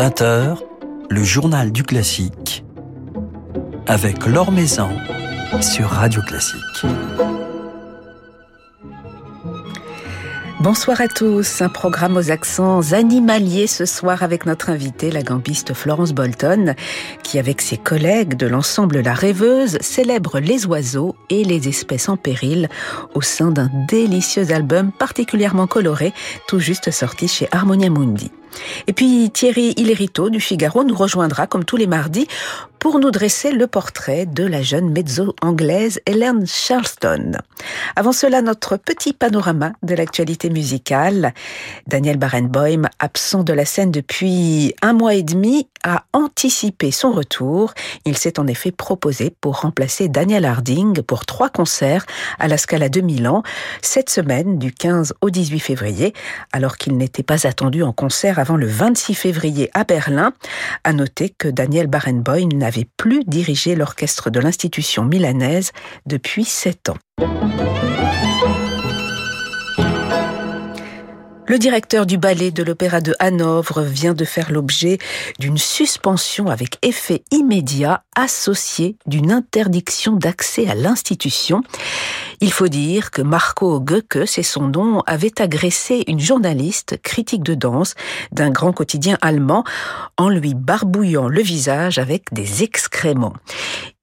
20h, le journal du classique avec Laure Maison sur Radio Classique. Bonsoir à tous, un programme aux accents animaliers ce soir avec notre invitée, la gambiste Florence Bolton, qui avec ses collègues de l'ensemble La Rêveuse célèbre les oiseaux et les espèces en péril au sein d'un délicieux album particulièrement coloré, tout juste sorti chez Harmonia Mundi. Et puis Thierry Hillerito du Figaro nous rejoindra comme tous les mardis pour nous dresser le portrait de la jeune mezzo anglaise Helen Charleston. Avant cela, notre petit panorama de l'actualité musicale. Daniel Barenboim, absent de la scène depuis un mois et demi, a anticipé son retour. Il s'est en effet proposé pour remplacer Daniel Harding pour trois concerts à la Scala de Milan cette semaine du 15 au 18 février, alors qu'il n'était pas attendu en concert avant le 26 février à Berlin. À noter que Daniel Barenboim n'avait plus dirigé l'orchestre de l'institution milanaise depuis sept ans. Le directeur du ballet de l'Opéra de Hanovre vient de faire l'objet d'une suspension avec effet immédiat associée d'une interdiction d'accès à l'institution. Il faut dire que Marco Goecke, c'est son nom, avait agressé une journaliste critique de danse d'un grand quotidien allemand en lui barbouillant le visage avec des excréments.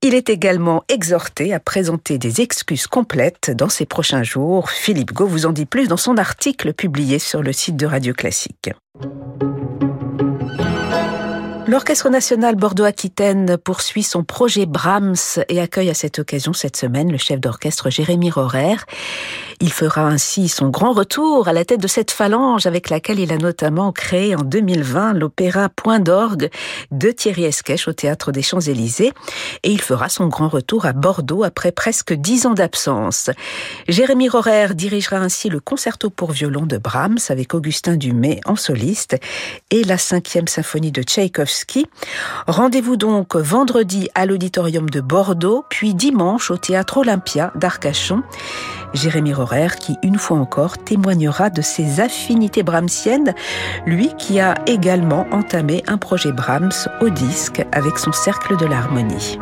Il est également exhorté à présenter des excuses complètes dans ces prochains jours. Philippe Gau vous en dit plus dans son article publié sur le site de Radio Classique. L'Orchestre national Bordeaux-Aquitaine poursuit son projet Brahms et accueille à cette occasion cette semaine le chef d'orchestre Jérémy Rorer. Il fera ainsi son grand retour à la tête de cette phalange avec laquelle il a notamment créé en 2020 l'opéra Point d'orgue de Thierry Esquèche au Théâtre des Champs-Élysées et il fera son grand retour à Bordeaux après presque dix ans d'absence. Jérémy Rorer dirigera ainsi le concerto pour violon de Brahms avec Augustin Dumay en soliste et la cinquième symphonie de Rendez-vous donc vendredi à l'auditorium de Bordeaux, puis dimanche au théâtre Olympia d'Arcachon. Jérémy Rorer qui, une fois encore, témoignera de ses affinités brahmsiennes, lui qui a également entamé un projet Brahms au disque avec son Cercle de l'Harmonie.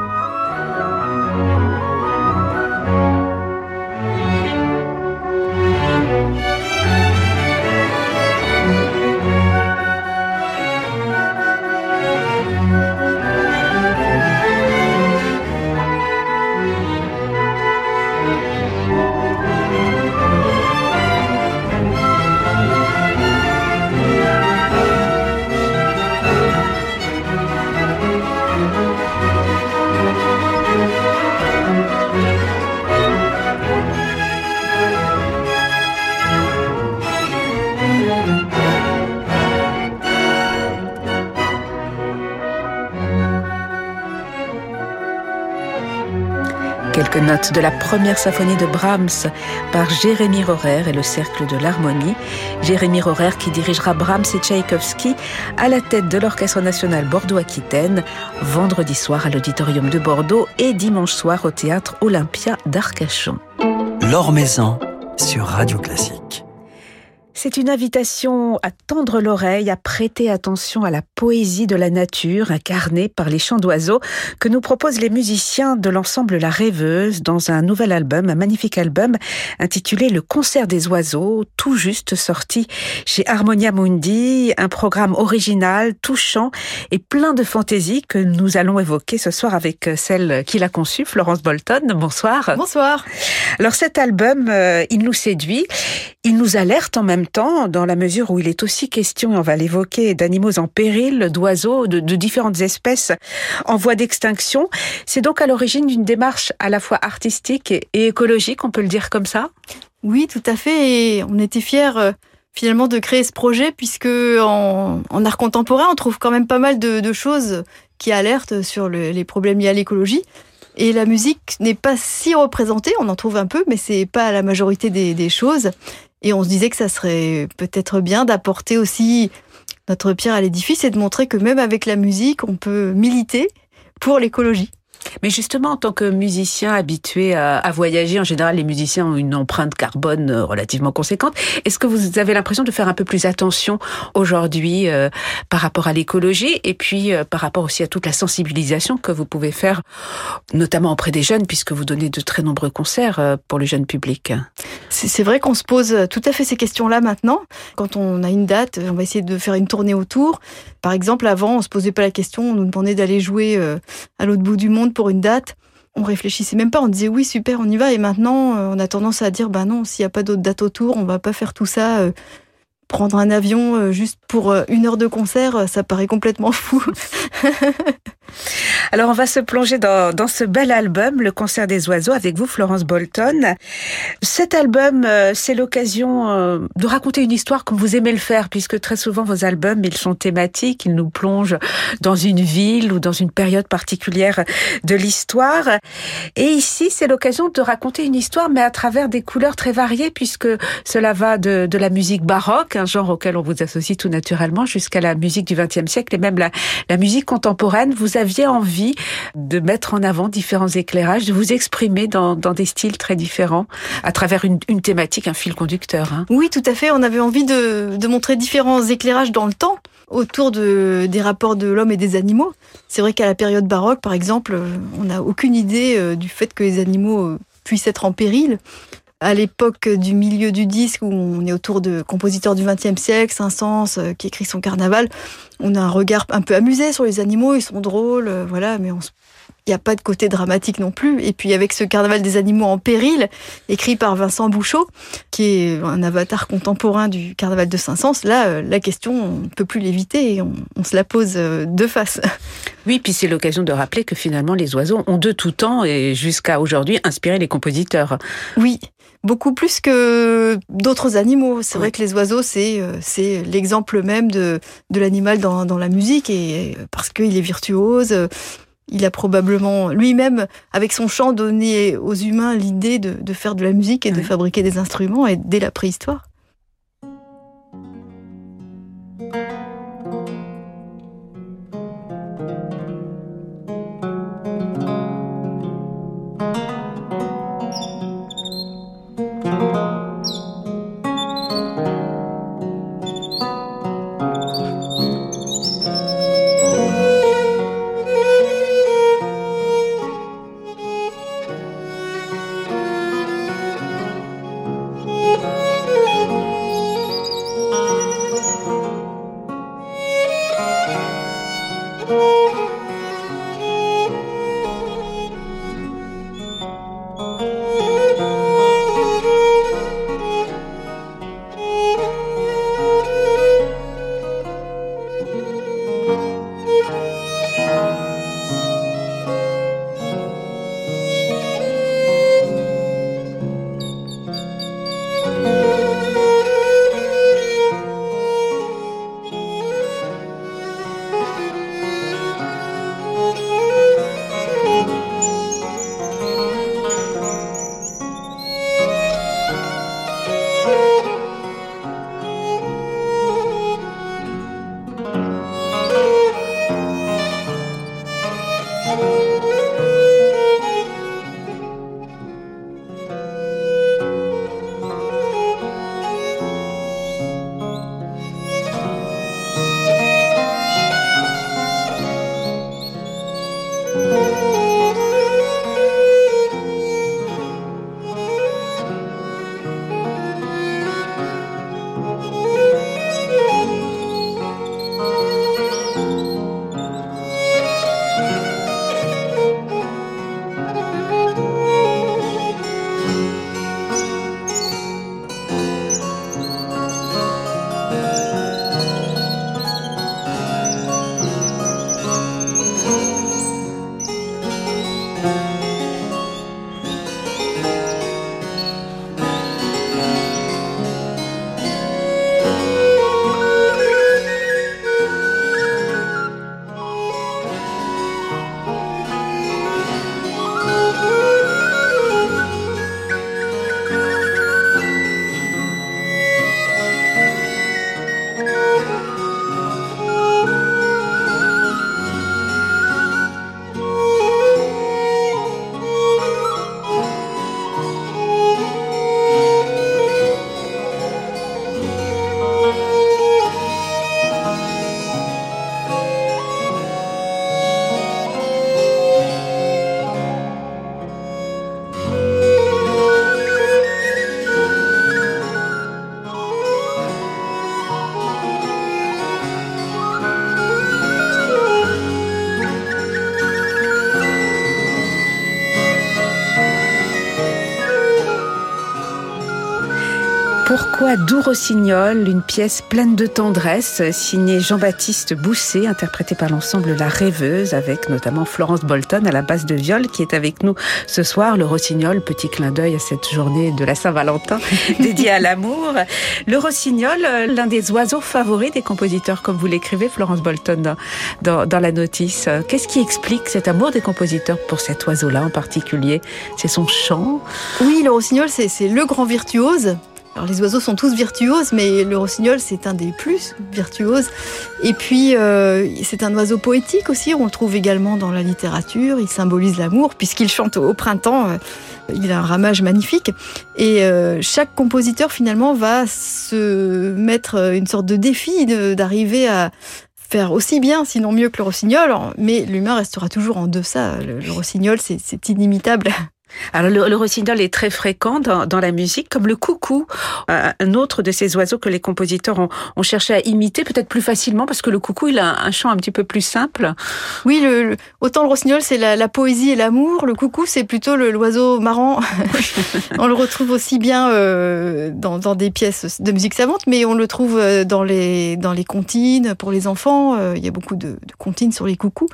Notes de la première symphonie de Brahms par Jérémy Rorer et le Cercle de l'Harmonie. Jérémy Rorer qui dirigera Brahms et Tchaïkovski à la tête de l'Orchestre national Bordeaux-Aquitaine vendredi soir à l'Auditorium de Bordeaux et dimanche soir au Théâtre Olympia d'Arcachon. L'Or Maison sur Radio Classique. C'est une invitation à tendre l'oreille, à prêter attention à la poésie de la nature incarnée par les chants d'oiseaux que nous proposent les musiciens de l'ensemble La Rêveuse dans un nouvel album, un magnifique album intitulé Le concert des oiseaux, tout juste sorti chez Harmonia Mundi, un programme original, touchant et plein de fantaisie que nous allons évoquer ce soir avec celle qui l'a conçu, Florence Bolton. Bonsoir. Bonsoir. Alors cet album, euh, il nous séduit, il nous alerte en même temps, dans la mesure où il est aussi question, et on va l'évoquer, d'animaux en péril, d'oiseaux, de, différentes espèces en voie d'extinction. C'est donc à l'origine d'une démarche à la fois artistique et, écologique, on peut le dire comme ça? Oui, tout à fait. On était fiers euh, finalement de créer ce projet, puisque en, art contemporain, on trouve quand même pas mal de, choses qui alertent sur le, les problèmes liés à l'écologie. Et la musique n'est pas si représentée, on en trouve un peu, mais c'est pas la majorité des choses. Et on se disait que ça serait peut-être bien d'apporter aussi notre pierre à l'édifice et de montrer que même avec la musique, on peut militer pour l'écologie. Mais justement, en tant que musicien habitué à, voyager, en général, les musiciens ont une empreinte carbone euh, relativement conséquente. Est-ce que vous avez l'impression de faire un peu plus attention aujourd'hui euh, par rapport à l'écologie et puis euh, par rapport aussi à toute la sensibilisation que vous pouvez faire, notamment auprès des jeunes, puisque vous donnez de très nombreux concerts pour le jeune public? C'est vrai qu'on se pose tout à fait ces questions-là maintenant. Quand on a une date, on va essayer de faire une tournée autour. Par exemple, avant, on se posait pas la question, on nous demandait d'aller jouer à l'autre bout du monde pour une date, on réfléchissait même pas, on disait oui super on y va. Et maintenant euh, on a tendance à dire bah non s'il n'y a pas d'autres dates autour on va pas faire tout ça euh, prendre un avion euh, juste pour une heure de concert ça paraît complètement fou Alors on va se plonger dans, dans, ce bel album, Le concert des oiseaux, avec vous, Florence Bolton. Cet album, euh, c'est l'occasion euh, de raconter une histoire comme vous aimez le faire, puisque très souvent vos albums, ils sont thématiques, ils nous plongent dans une ville ou dans une période particulière de l'histoire. Et ici, c'est l'occasion de raconter une histoire, mais à travers des couleurs très variées, puisque cela va de, de la musique baroque, un genre auquel on vous associe tout naturellement, jusqu'à la musique du XXe siècle et même la, musique contemporaine. Vous aviez envie de mettre en avant différents éclairages, de vous exprimer dans, des styles très différents à travers une, thématique, un fil conducteur. Hein. Oui, tout à fait. On avait envie de, montrer différents éclairages dans le temps autour de, des rapports de l'homme et des animaux. C'est vrai qu'à la période baroque, par exemple, on n'a aucune idée euh, du fait que les animaux euh, puissent être en péril à l'époque du milieu du disque, où on est autour de compositeurs du XXe siècle, Saint-Saëns, euh, qui écrit son carnaval, on a un regard un peu amusé sur les animaux, ils sont drôles, euh, voilà, mais il n'y a pas de côté dramatique non plus. Et puis avec ce Carnaval des animaux en péril, écrit par Vincent Bouchot, qui est un avatar contemporain du Carnaval de Saint-Saëns, là, euh, la question, on ne peut plus l'éviter et on, on, se la pose de face. Oui, puis c'est l'occasion de rappeler que finalement les oiseaux ont de tout temps et jusqu'à aujourd'hui inspiré les compositeurs. Oui, beaucoup plus que d'autres animaux. C'est vrai que les oiseaux, c'est euh, c'est l'exemple même de, de l'animal dans, dans la musique et parce qu'il est virtuose. Il a probablement lui-même, avec son chant, donné aux humains l'idée de, de, faire de la musique et de fabriquer des instruments et dès la préhistoire. Doux Rossignol, une pièce pleine de tendresse, signée Jean-Baptiste Bousset, interprétée par l'ensemble La Rêveuse, avec notamment Florence Bolton à la basse de viol, qui est avec nous ce soir. Le Rossignol, petit clin d'œil à cette journée de la Saint-Valentin dédiée à l'amour. Le Rossignol, l'un des oiseaux favoris des compositeurs, comme vous l'écrivez, Florence Bolton, dans, dans la notice. Qu'est-ce qui explique cet amour des compositeurs pour cet oiseau-là en particulier? C'est son chant? Oui, le Rossignol, c'est le grand virtuose. Alors les oiseaux sont tous virtuoses, mais le rossignol c'est un des plus virtuoses. Et puis euh, c'est un oiseau poétique aussi, on le trouve également dans la littérature, il symbolise l'amour puisqu'il chante au printemps, euh, il a un ramage magnifique. Et euh, chaque compositeur finalement va se mettre une sorte de défi d'arriver à faire aussi bien, sinon mieux que le rossignol, mais l'humain restera toujours en deçà. Le, le rossignol c'est inimitable. Alors le, rossignol est très fréquent dans, la musique, comme le coucou, euh, un autre de ces oiseaux que les compositeurs ont, cherché à imiter peut-être plus facilement parce que le coucou il a un, chant un petit peu plus simple. Oui, le, autant le rossignol c'est la, poésie et l'amour, le coucou c'est plutôt l'oiseau marrant. on le retrouve aussi bien euh, dans, des pièces de musique savante, mais on le trouve euh, dans les dans les comptines pour les enfants. Il y a beaucoup de, de comptines sur les coucous.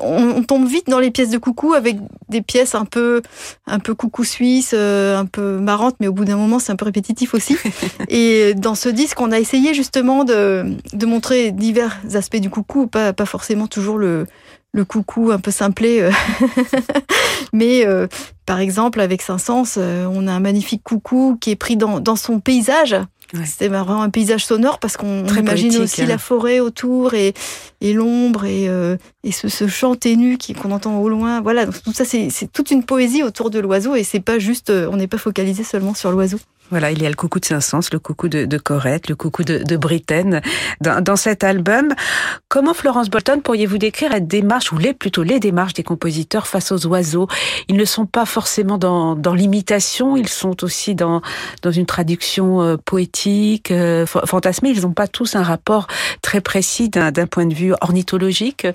On, on tombe vite dans les pièces de coucou avec des pièces un peu un peu coucou suisse, euh, un peu marrante, mais au bout d'un moment, c'est un peu répétitif aussi. et dans ce disque, on a essayé justement de, de montrer divers aspects du coucou, pas, pas forcément toujours le, le coucou un peu simplé. Euh. mais euh, par exemple, avec Saint-Saëns, on a un magnifique coucou qui est pris dans, dans son paysage. C'était vraiment un paysage sonore parce qu'on imagine aussi hein. la forêt autour et, et l'ombre et, euh, et ce, ce, chant ténu qu'on entend au loin. Voilà, tout ça, c'est toute une poésie autour de l'oiseau et c'est pas juste, euh, on n'est pas focalisé seulement sur l'oiseau. Voilà, il y a le coucou de Saint-Saëns, le coucou de, de, le coucou de, de Britaine dans, cet album. Comment, Florence Bolton, pourriez-vous décrire la démarche, ou les, plutôt les démarches des compositeurs face aux oiseaux? Ils ne sont pas forcément dans, l'imitation, ils sont aussi dans, dans une traduction euh, poétique, euh, fantasmée. Ils n'ont pas tous un rapport très précis d'un point de vue ornithologique.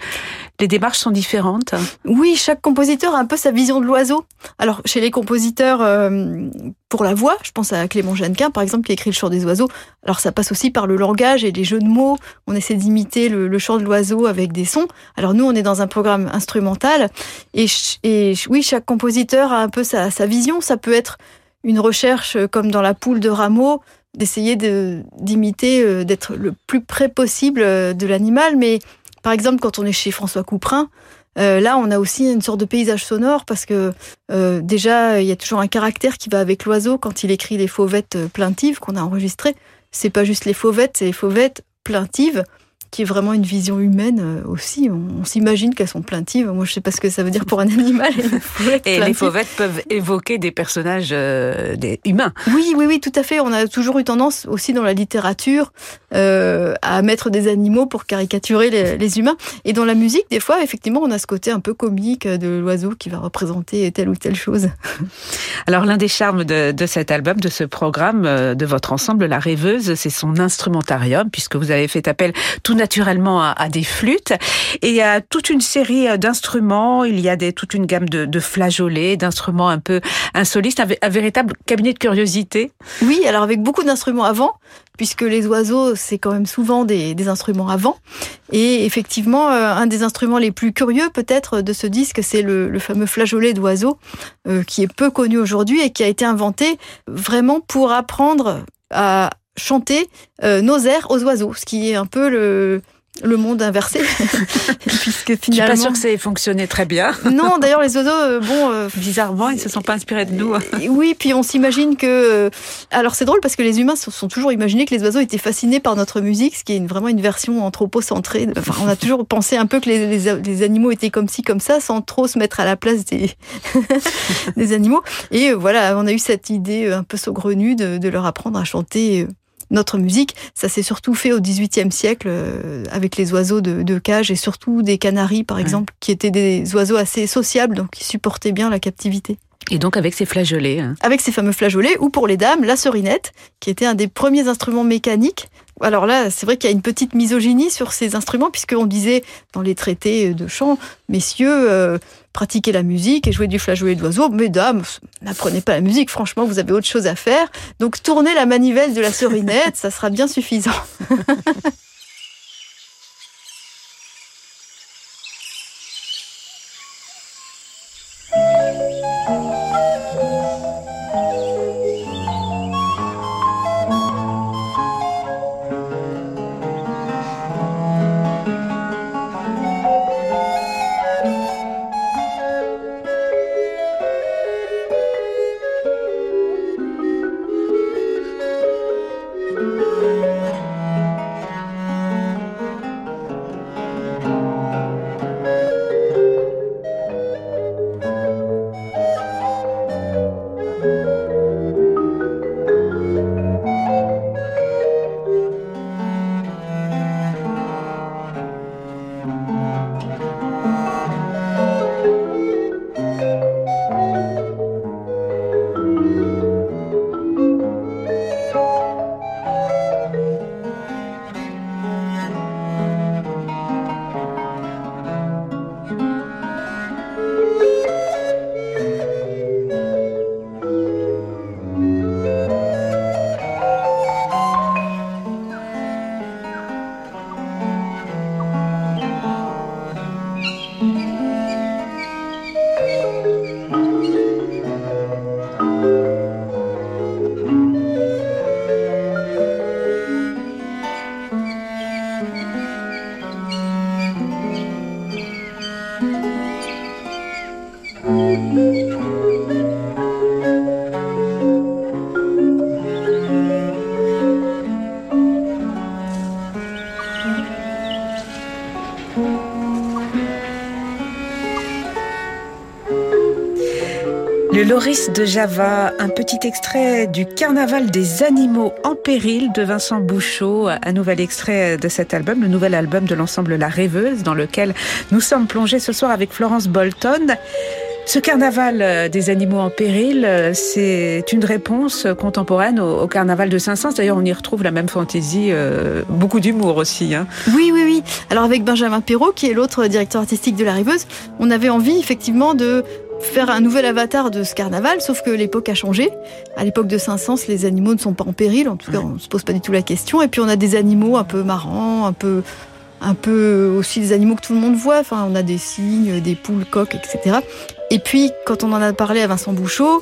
Les démarches sont différentes Oui, chaque compositeur a un peu sa vision de l'oiseau. Alors, chez les compositeurs euh, pour la voix, je pense à Clément Jeannequin, par exemple, qui écrit le chant des oiseaux. Alors ça passe aussi par le langage et les jeux de mots. On essaie d'imiter le, chant de l'oiseau avec des sons. Alors nous, on est dans un programme instrumental. Et, oui, chaque compositeur a un peu sa, vision. Ça peut être une recherche euh, comme dans la poule de Rameau, d'essayer d'imiter, euh, d'être le plus près possible de l'animal. Mais par exemple, quand on est chez François Couperin, euh, là, on a aussi une sorte de paysage sonore parce que euh, déjà, il y a toujours un caractère qui va avec l'oiseau quand il écrit les fauvettes euh, plaintives qu'on a enregistrées. C'est pas juste les fauvettes, c'est les fauvettes plaintives qui est vraiment une vision humaine euh, aussi. On, s'imagine qu'elles sont plaintives. Moi, je sais pas ce que ça veut dire pour un animal. Et les fauvettes peuvent évoquer des personnages euh, des humains. Oui, oui, oui, tout à fait. On a toujours eu tendance aussi dans la littérature euh, à mettre des animaux pour caricaturer les, les, humains. Et dans la musique, des fois, effectivement, on a ce côté un peu comique de l'oiseau qui va représenter telle ou telle chose. Alors, l'un des charmes de, de, cet album, de ce programme, de votre ensemble, La Rêveuse, c'est son instrumentarium, puisque vous avez fait appel tout naturellement à, des flûtes. Et il y a toute une série euh, d'instruments, il y a des, toute une gamme de, flageolets, d'instruments un peu insolites, un, véritable cabinet de curiosité. Oui, alors avec beaucoup d'instruments avant, puisque les oiseaux, c'est quand même souvent des, instruments avant. Et effectivement, euh, un des instruments les plus curieux peut-être de ce disque, c'est le, le, fameux flageolet d'oiseau, euh, qui est peu connu aujourd'hui et qui a été inventé vraiment pour apprendre à chanter euh, nos airs aux oiseaux, ce qui est un peu le, le monde inversé, puisque finalement. Je suis pas sûre que ça ait fonctionné très bien. non, d'ailleurs les oiseaux, euh, bon, euh, bizarrement, ils se sont pas inspirés de nous. oui, puis on s'imagine que. alors c'est drôle parce que les humains se sont toujours imaginés que les oiseaux étaient fascinés par notre musique, ce qui est une, vraiment une version anthropocentrée. Enfin, on a toujours pensé un peu que les, les, animaux étaient comme ci, comme ça, sans trop se mettre à la place des, des animaux. Et voilà, on a eu cette idée un peu saugrenue de, de leur apprendre à chanter notre musique. Ça s'est surtout fait au XVIIIe siècle euh, avec les oiseaux de, cage et surtout des canaris, par exemple, qui étaient des oiseaux assez sociables, donc qui supportaient bien la captivité. Et donc avec ces flageolets. Hein. Avec ces fameux flageolets, ou pour les dames, la serinette, qui était un des premiers instruments mécaniques alors là, c'est vrai qu'il y a une petite misogynie sur ces instruments, puisqu'on disait dans les traités de chant, messieurs, euh, pratiquez la musique et jouez du flageolet d'oiseau. Mesdames, n'apprenez pas la musique, franchement, vous avez autre chose à faire. Donc tournez la manivelle de la serinette, ça sera bien suffisant. Loris de Java, un petit extrait du Carnaval des animaux en péril de Vincent Bouchot, un nouvel extrait de cet album, le nouvel album de l'ensemble La Rêveuse, dans lequel nous sommes plongés ce soir avec Florence Bolton. Ce carnaval des animaux en péril, c'est une réponse contemporaine au, carnaval de Saint-Saëns. D'ailleurs, on y retrouve la même fantaisie, euh, beaucoup d'humour aussi. Hein. Oui, oui, oui. Alors avec Benjamin Perrault, qui est l'autre directeur artistique de La Rêveuse, on avait envie effectivement de faire un nouvel avatar de ce carnaval, sauf que l'époque a changé. À l'époque de Saint-Saëns, les animaux ne sont pas en péril, en tout cas, on ne se pose pas du tout la question. Et puis on a des animaux un peu marrants, un peu, un peu aussi des animaux que tout le monde voit. Enfin, on a des cygnes, des poules, coques, etc. Et puis, quand on en a parlé à Vincent Bouchot,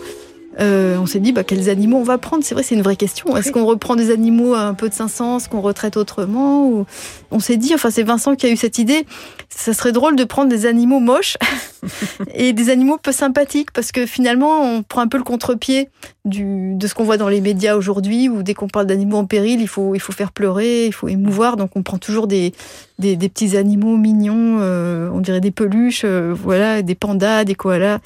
euh, on s'est dit bah, quels animaux on va prendre? C'est vrai, c'est une vraie question. Est-ce qu'on reprend des animaux un peu de Saint-Saëns qu'on retraite autrement ou... On s'est dit, enfin c'est Vincent qui a eu cette idée, ça serait drôle de prendre des animaux moches et des animaux peu sympathiques parce que finalement on prend un peu le contre-pied du, de ce qu'on voit dans les médias aujourd'hui où dès qu'on parle d'animaux en péril, il faut, il faut faire pleurer, il faut émouvoir. Donc on prend toujours des, des, petits animaux mignons, euh, on dirait des peluches, euh, voilà, des pandas, des koalas,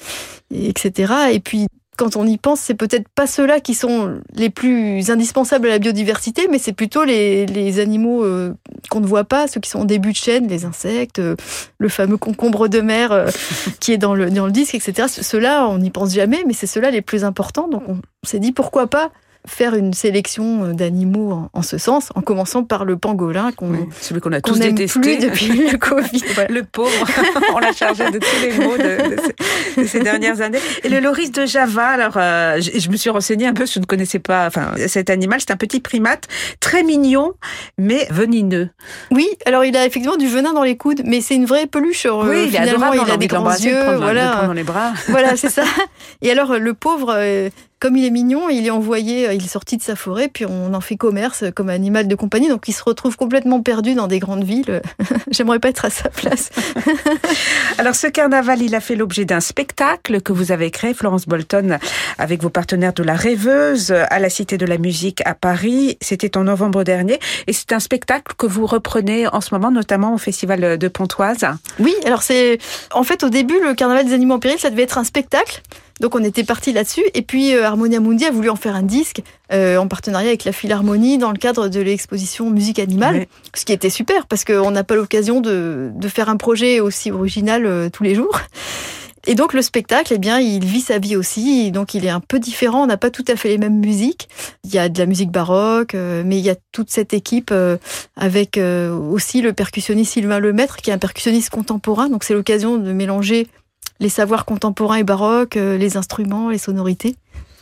etc. Et puis quand on y pense, c'est peut-être pas ceux-là qui sont les plus indispensables à la biodiversité, mais c'est plutôt les, les animaux euh, qu'on ne voit pas, ceux qui sont en début de chaîne, les insectes, euh, le fameux concombre de mer euh, qui est dans le, dans le disque, etc. Ceux-là, on n'y pense jamais, mais c'est ceux-là les plus importants. Donc on s'est dit pourquoi pas faire une sélection euh, d'animaux en, ce sens, en commençant par le pangolin qu'on celui qu'on a tous détesté depuis le Covid. Le pauvre, on l'a chargé de tous les maux de, ces, dernières années. Et le loris de Java, alors euh, je, me suis renseignée un peu, je ne connaissais pas. Enfin, cet animal, c'est un petit primate très mignon, mais venineux. Oui, alors il a effectivement du venin dans les coudes, mais c'est une vraie peluche. Euh, oui, il est adorable, il a des grands yeux, voilà. dans les bras. Voilà, c'est ça. Et alors le pauvre comme il est mignon, il est envoyé, euh, il est sorti de sa forêt, puis on en fait commerce comme animal de compagnie, donc il se retrouve complètement perdu dans des grandes villes. J'aimerais pas être à sa place. Alors ce carnaval, il a fait l'objet d'un spectacle que vous avez créé, Florence Bolton, avec vos partenaires de la Rêveuse à la Cité de la Musique à Paris. C'était en novembre dernier, et c'est un spectacle que vous reprenez en ce moment, notamment au Festival de Pontoise. Oui, alors c'est en fait au début le carnaval des animaux en péril, ça devait être un spectacle. Donc on était parti là-dessus. Et puis euh, Harmonia Mundi a voulu en faire un disque euh, en partenariat avec la Philharmonie dans le cadre de l'exposition Musique animale, ce qui était super parce qu'on n'a pas l'occasion de, faire un projet aussi original euh, tous les jours. Et donc le spectacle, eh bien, il vit sa vie aussi, donc il est un peu différent. On n'a pas tout à fait les mêmes musiques. Il y a de la musique baroque, euh, mais il y a toute cette équipe euh, avec euh, aussi le percussionniste Sylvain Lemaître, qui est un percussionniste contemporain. Donc c'est l'occasion de mélanger les savoirs contemporains et baroques, les instruments, les sonorités.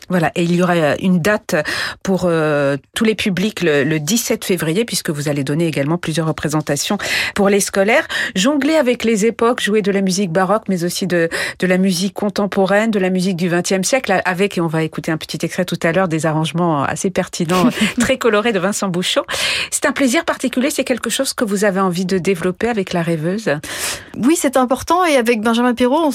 Voilà, et il y aura une date pour euh, tous les publics le, le, 17 février, puisque vous allez donner également plusieurs représentations pour les scolaires. Jongler avec les époques, jouer de la musique baroque, mais aussi de, de la musique contemporaine, de la musique du XXe siècle, avec, et on va écouter un petit extrait tout à l'heure, des arrangements assez pertinents, très colorés de Vincent Bouchot. C'est un plaisir particulier, c'est quelque chose que vous avez envie de développer avec la rêveuse? Oui, c'est important, et avec Benjamin Perrault,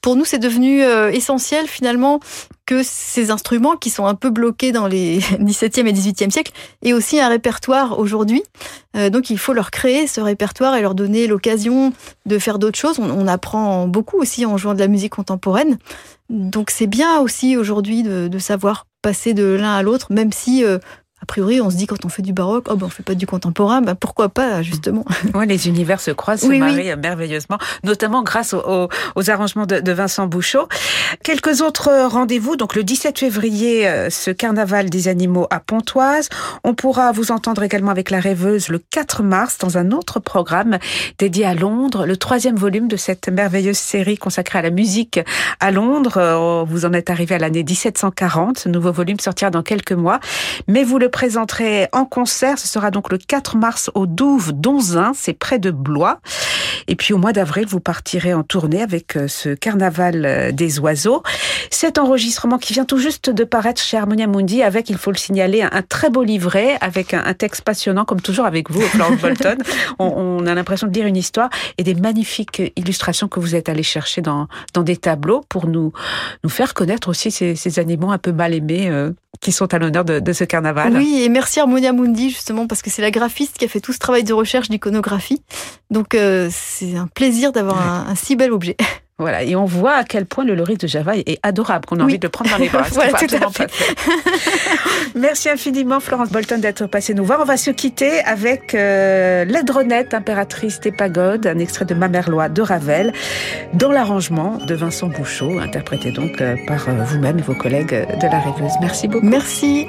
pour nous, c'est devenu euh, essentiel finalement que ces instruments qui sont un peu bloqués dans les 17e et 18e siècles aient aussi un répertoire aujourd'hui. Euh, donc il faut leur créer ce répertoire et leur donner l'occasion de faire d'autres choses. On, apprend beaucoup aussi en jouant de la musique contemporaine. Donc c'est bien aussi aujourd'hui de, de, savoir passer de l'un à l'autre, même si euh, a priori, on se dit quand on fait du baroque, oh ben on fait pas du contemporain, ben pourquoi pas justement Ouais, les univers se croisent, se oui, marient oui. merveilleusement, notamment grâce aux, aux, aux arrangements de, de, Vincent Bouchot. Quelques autres rendez-vous. Donc le 17 février, euh, ce carnaval des animaux à Pontoise. On pourra vous entendre également avec la rêveuse le 4 mars dans un autre programme dédié à Londres, le troisième volume de cette merveilleuse série consacrée à la musique à Londres. Euh, vous en êtes arrivé à l'année 1740. Ce nouveau volume sortira dans quelques mois, mais vous le présenterez en concert. Ce sera donc le 4 mars au Douve d'Onzin, c'est près de Blois. Et puis au mois d'avril, vous partirez en tournée avec euh, ce carnaval des oiseaux. Cet enregistrement qui vient tout juste de paraître chez Harmonia Mundi avec, il faut le signaler, un, très beau livret avec un, un, texte passionnant, comme toujours avec vous, Florence Bolton. On, on, a l'impression de lire une histoire et des magnifiques illustrations que vous êtes allé chercher dans, dans des tableaux pour nous, nous faire connaître aussi ces, ces animaux un peu mal aimés euh, qui sont à l'honneur de, de, ce carnaval. Oui, et merci Harmonia Mundi justement parce que c'est la graphiste qui a fait tout ce travail de recherche d'iconographie. Donc euh, c'est un plaisir d'avoir un, un si bel objet. Voilà, et on voit à quel point le loris de Java est adorable, qu'on a oui. envie de le prendre dans les bras. voilà, tout à fait. Merci infiniment, Florence Bolton, d'être passée nous voir. On va se quitter avec euh, L'aidronette, impératrice des pagodes, un extrait de Mamerlois de Ravel, dans l'arrangement de Vincent Bouchot, interprété donc euh, par euh, vous-même et vos collègues de la rêveuse. Merci beaucoup. Merci.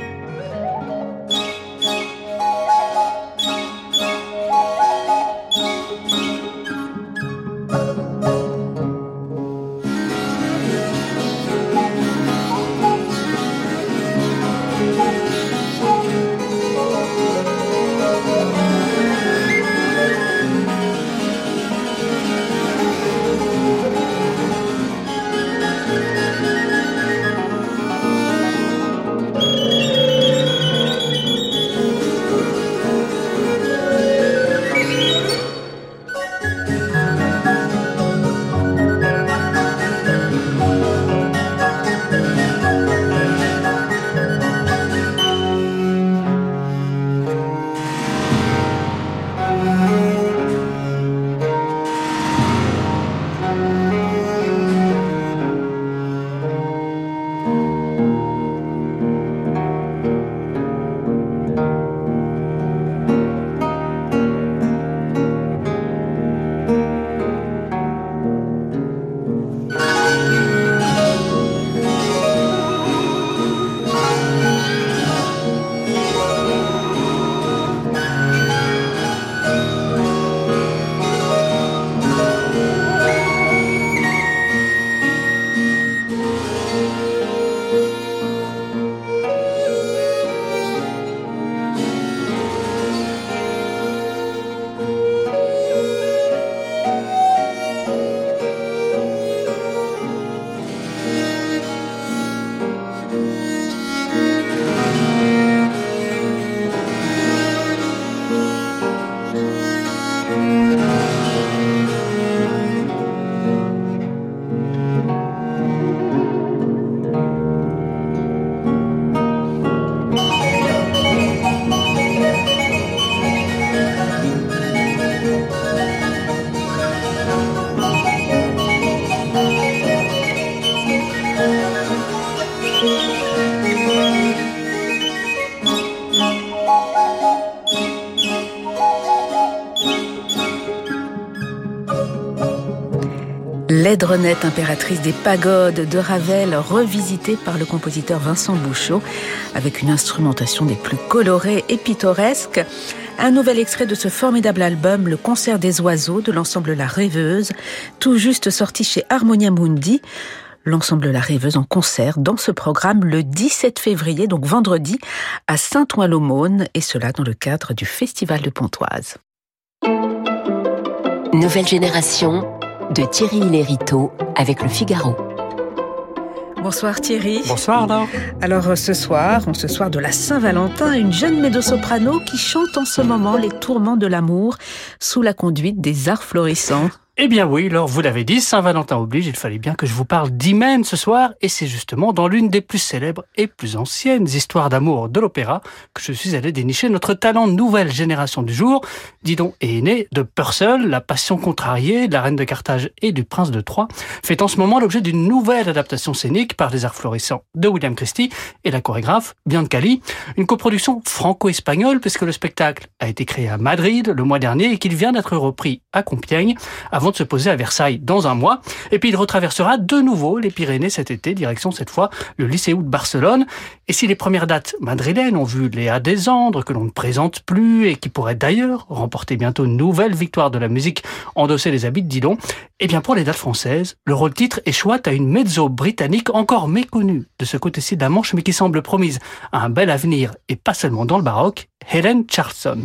L'aidrenette impératrice des pagodes de Ravel, revisitée par le compositeur Vincent Bouchot, avec une instrumentation des plus colorées et pittoresques. Un nouvel extrait de ce formidable album, Le concert des oiseaux de l'ensemble La Rêveuse, tout juste sorti chez Harmonia Mundi. L'ensemble La Rêveuse en concert dans ce programme le 17 février, donc vendredi, à Saint-Ouen-l'Aumône, et cela dans le cadre du Festival de Pontoise. Nouvelle génération de Thierry Lériteau avec le Figaro. Bonsoir Thierry. Bonsoir Laure. Alors ce soir, en ce soir de la Saint-Valentin, une jeune médo-soprano qui chante en ce moment les tourments de l'amour sous la conduite des arts florissants. Eh bien oui, alors vous l'avez dit, Saint-Valentin oblige, il fallait bien que je vous parle d'Imen ce soir, et c'est justement dans l'une des plus célèbres et plus anciennes histoires d'amour de l'opéra que je suis allé dénicher notre talent nouvelle génération du jour, dis donc, est né de Purcell, la passion contrariée de la reine de Carthage et du prince de Troie, fait en ce moment l'objet d'une nouvelle adaptation scénique par les arts florissants de William Christie et la chorégraphe Biancali, une coproduction franco-espagnole puisque le spectacle a été créé à Madrid le mois dernier et qu'il vient d'être repris à Compiègne de se poser à Versailles dans un mois. Et puis il retraversera de nouveau les Pyrénées cet été, direction cette fois le Lycéo de Barcelone. Et si les premières dates madrilènes ont vu Léa Desandres, que l'on ne présente plus et qui pourrait d'ailleurs remporter bientôt une nouvelle victoire de la musique, endosser les habits de Didon, eh bien pour les dates françaises, le rôle titre échoit à une mezzo britannique encore méconnue de ce côté-ci de mais qui semble promise à un bel avenir et pas seulement dans le baroque, Helen Charlson.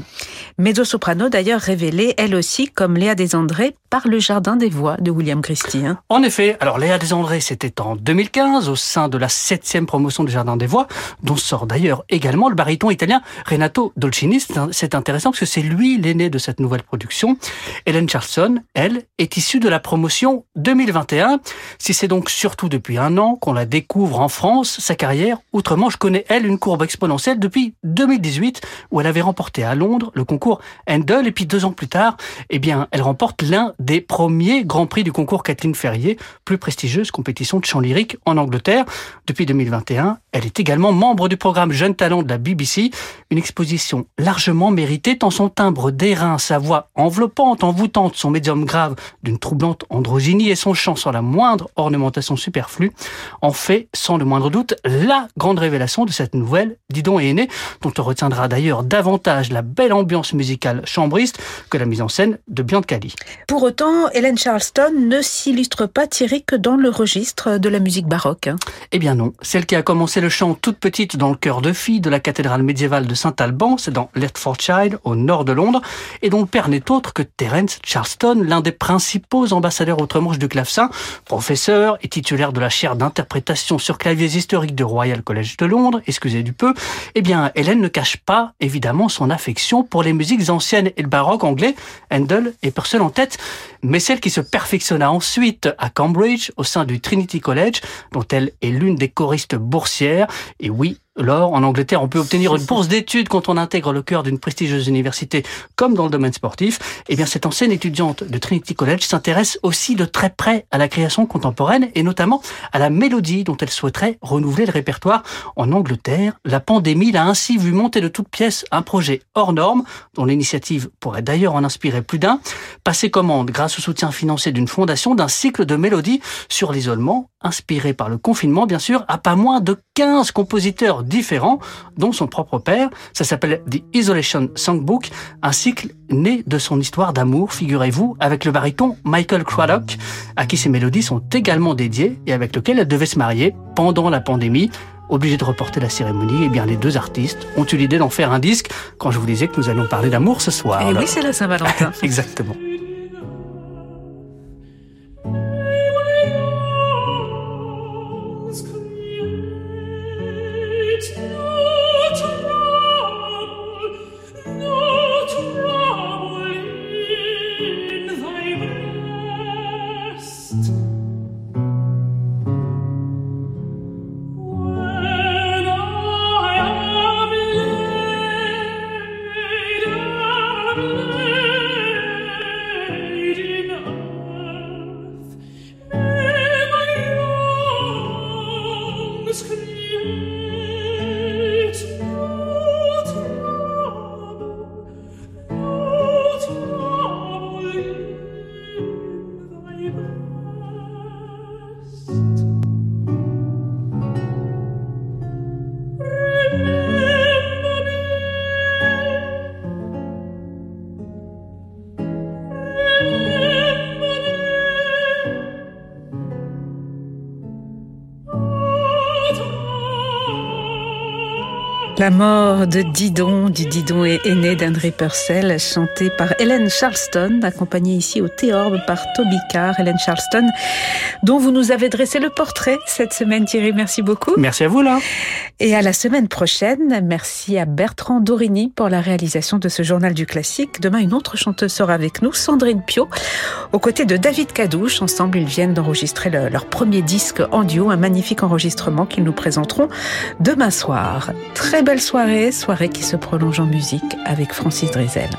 Mezzo-soprano d'ailleurs révélée, elle aussi, comme Léa Desandré, par Le Jardin des Voix de William Christie. Hein. En effet, alors Léa Desandré, c'était en 2015, au sein de la septième promotion du Jardin des Voix, dont sort d'ailleurs également le baryton italien Renato Dolcini. C'est intéressant parce que c'est lui l'aîné de cette nouvelle production. Helen Charlson, elle, est issue de la promotion 2021. Si c'est donc surtout depuis un an qu'on la découvre en France, sa carrière, outre-Manche, connaît, elle, une courbe exponentielle depuis 2018, où elle avait remporté à Londres le concours Handel, et puis deux ans plus tard, eh bien, elle remporte l'un des premiers grands prix du concours Kathleen Ferrier, plus prestigieuse compétition de chant lyrique en Angleterre. Depuis 2021, elle est également membre du programme Jeunes Talents de la BBC, une exposition largement méritée tant son timbre d'airain, sa voix enveloppante, envoûtante, son médium grave d'une troublante androgynie et son chant sans la moindre ornementation superflue en fait, sans le moindre doute, la grande révélation de cette nouvelle Didon et aîné, dont on retiendra d'ailleurs davantage la belle ambiance musicale chambriste que la mise en scène de Biancali. Pour autant, Hélène Charleston ne s'illustre pas Thierry que dans le registre de la musique baroque. Eh bien non, celle qui a commencé le chant toute petite dans le chœur de filles de la cathédrale médiévale de Saint-Alban, c'est dans Letfordshire, au nord de Londres, et dont le père n'est autre que Terence Charleston, l'un des principaux ambassadeurs outre-Manche du clavecin, professeur et titulaire de la chaire d'interprétation sur claviers historiques du Royal College de Londres, excusez du peu. Eh bien, Hélène ne cache pas, évidemment, son affection pour les musiques anciennes et le baroque anglais, Handel et Purcell en tête, mais celle qui se perfectionna ensuite à Cambridge au sein du Trinity College, dont elle est l'une des choristes boursières. Et oui, Lors, en Angleterre, on peut obtenir une bourse d'études quand on intègre le cœur d'une prestigieuse université, comme dans le domaine sportif. Eh bien, cette ancienne étudiante de Trinity College s'intéresse aussi de très près à la création contemporaine et notamment à la mélodie dont elle souhaiterait renouveler le répertoire. En Angleterre, la pandémie l'a ainsi vu monter de toutes pièces un projet hors norme, dont l'initiative pourrait d'ailleurs en inspirer plus d'un, passer commande grâce au soutien financier d'une fondation d'un cycle de mélodies sur l'isolement, inspiré par le confinement, bien sûr, à pas moins de 15 compositeurs différents, dont son propre père. Ça s'appelle The Isolation Songbook, un cycle né de son histoire d'amour, figurez-vous, avec le baryton Michael Craddock, à qui ses mélodies sont également dédiées et avec lequel elle devait se marier pendant la pandémie. Obligé de reporter la cérémonie, et eh bien les deux artistes ont eu l'idée d'en faire un disque quand je vous disais que nous allons parler d'amour ce soir. Et eh oui, c'est la Saint-Valentin. Exactement. Thank you. La mort de Didon, du Didon est aîné d'André Purcell, chanté par Hélène Charleston, accompagnée ici au Théorbe par Toby Carr. Hélène Charleston, dont vous nous avez dressé le portrait cette semaine, Thierry. Merci beaucoup. Merci à vous, là. Et à la semaine prochaine. Merci à Bertrand Dorini pour la réalisation de ce journal du classique. Demain, une autre chanteuse sera avec nous, Sandrine Pio, aux côtés de David Cadouche. Ensemble, ils viennent d'enregistrer leur premier disque en duo, un magnifique enregistrement qu'ils nous présenteront demain soir. Très belle soirée, soirée qui se prolonge en musique avec Francis Drezel.